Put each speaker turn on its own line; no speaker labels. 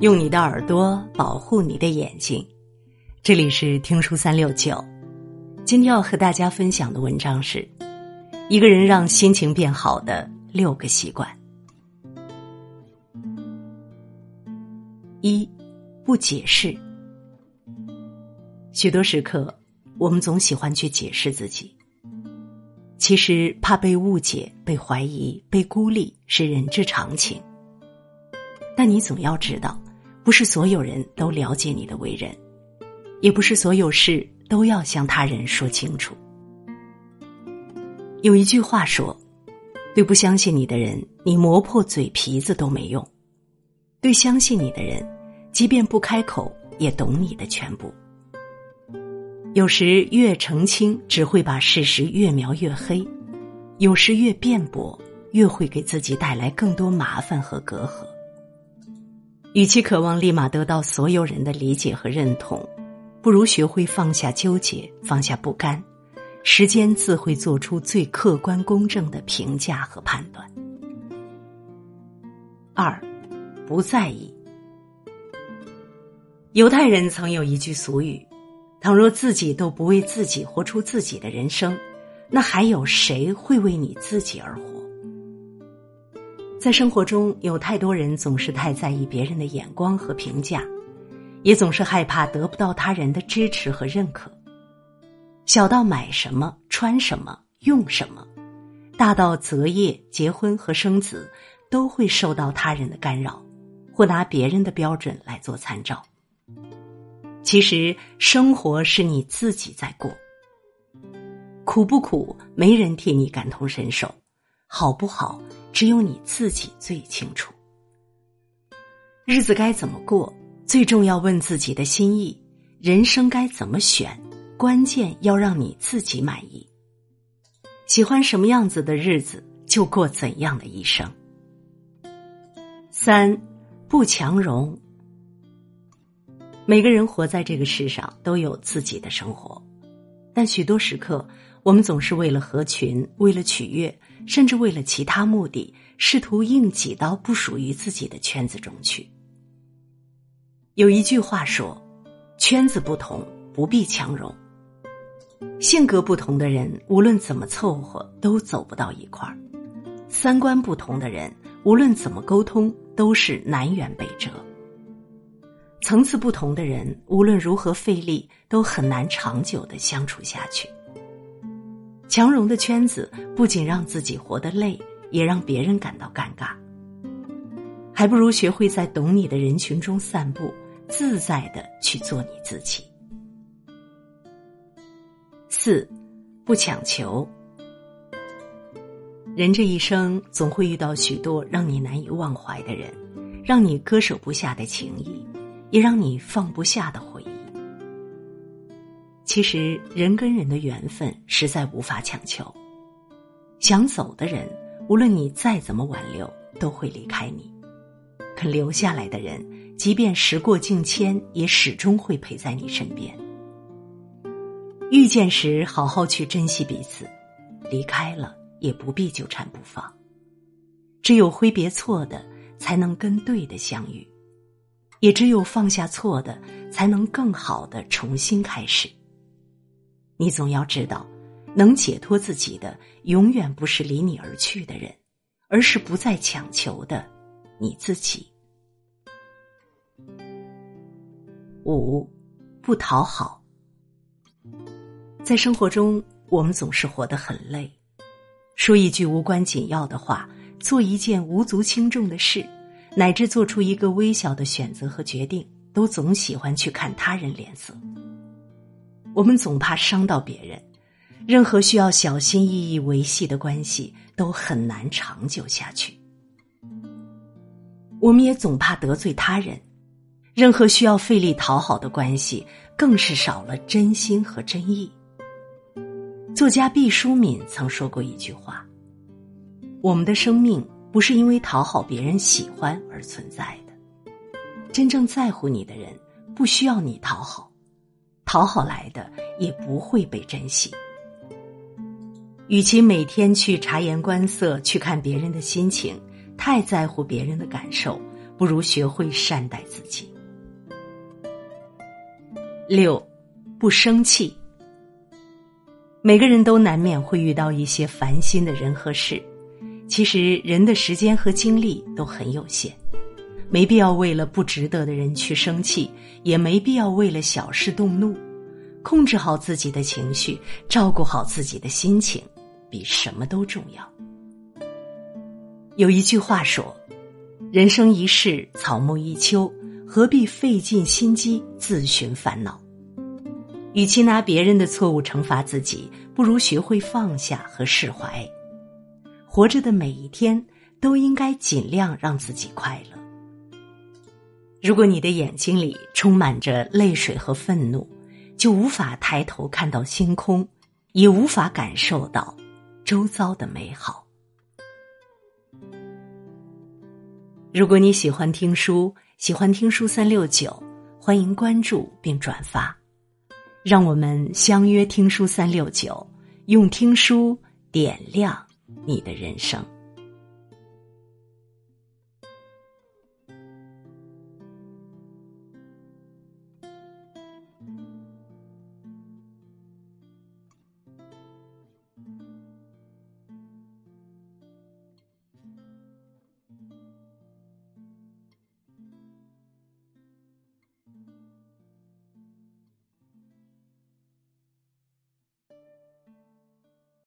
用你的耳朵保护你的眼睛，这里是听书三六九。今天要和大家分享的文章是：一个人让心情变好的六个习惯。一，不解释。许多时刻，我们总喜欢去解释自己。其实，怕被误解、被怀疑、被孤立是人之常情。但你总要知道，不是所有人都了解你的为人，也不是所有事都要向他人说清楚。有一句话说：“对不相信你的人，你磨破嘴皮子都没用；对相信你的人，即便不开口，也懂你的全部。”有时越澄清，只会把事实越描越黑；有时越辩驳，越会给自己带来更多麻烦和隔阂。与其渴望立马得到所有人的理解和认同，不如学会放下纠结，放下不甘，时间自会做出最客观公正的评价和判断。二，不在意。犹太人曾有一句俗语：“倘若自己都不为自己活出自己的人生，那还有谁会为你自己而活？”在生活中，有太多人总是太在意别人的眼光和评价，也总是害怕得不到他人的支持和认可。小到买什么、穿什么、用什么，大到择业、结婚和生子，都会受到他人的干扰，或拿别人的标准来做参照。其实，生活是你自己在过，苦不苦，没人替你感同身受；好不好？只有你自己最清楚，日子该怎么过，最重要问自己的心意；人生该怎么选，关键要让你自己满意。喜欢什么样子的日子，就过怎样的一生。三，不强融。每个人活在这个世上都有自己的生活，但许多时刻，我们总是为了合群，为了取悦。甚至为了其他目的，试图硬挤到不属于自己的圈子中去。有一句话说：“圈子不同，不必强融。”性格不同的人，无论怎么凑合，都走不到一块儿；三观不同的人，无论怎么沟通，都是南辕北辙；层次不同的人，无论如何费力，都很难长久的相处下去。强融的圈子不仅让自己活得累，也让别人感到尴尬。还不如学会在懂你的人群中散步，自在的去做你自己。四，不强求。人这一生总会遇到许多让你难以忘怀的人，让你割舍不下的情谊，也让你放不下的回忆。其实，人跟人的缘分实在无法强求。想走的人，无论你再怎么挽留，都会离开你；肯留下来的人，即便时过境迁，也始终会陪在你身边。遇见时，好好去珍惜彼此；离开了，也不必纠缠不放。只有挥别错的，才能跟对的相遇；也只有放下错的，才能更好的重新开始。你总要知道，能解脱自己的，永远不是离你而去的人，而是不再强求的你自己。五，不讨好。在生活中，我们总是活得很累，说一句无关紧要的话，做一件无足轻重的事，乃至做出一个微小的选择和决定，都总喜欢去看他人脸色。我们总怕伤到别人，任何需要小心翼翼维系的关系都很难长久下去。我们也总怕得罪他人，任何需要费力讨好的关系更是少了真心和真意。作家毕淑敏曾说过一句话：“我们的生命不是因为讨好别人喜欢而存在的，真正在乎你的人不需要你讨好。”讨好来的也不会被珍惜。与其每天去察言观色，去看别人的心情，太在乎别人的感受，不如学会善待自己。六，不生气。每个人都难免会遇到一些烦心的人和事，其实人的时间和精力都很有限，没必要为了不值得的人去生气，也没必要为了小事动怒。控制好自己的情绪，照顾好自己的心情，比什么都重要。有一句话说：“人生一世，草木一秋，何必费尽心机自寻烦恼？”与其拿别人的错误惩罚自己，不如学会放下和释怀。活着的每一天，都应该尽量让自己快乐。如果你的眼睛里充满着泪水和愤怒，就无法抬头看到星空，也无法感受到周遭的美好。如果你喜欢听书，喜欢听书三六九，欢迎关注并转发，让我们相约听书三六九，用听书点亮你的人生。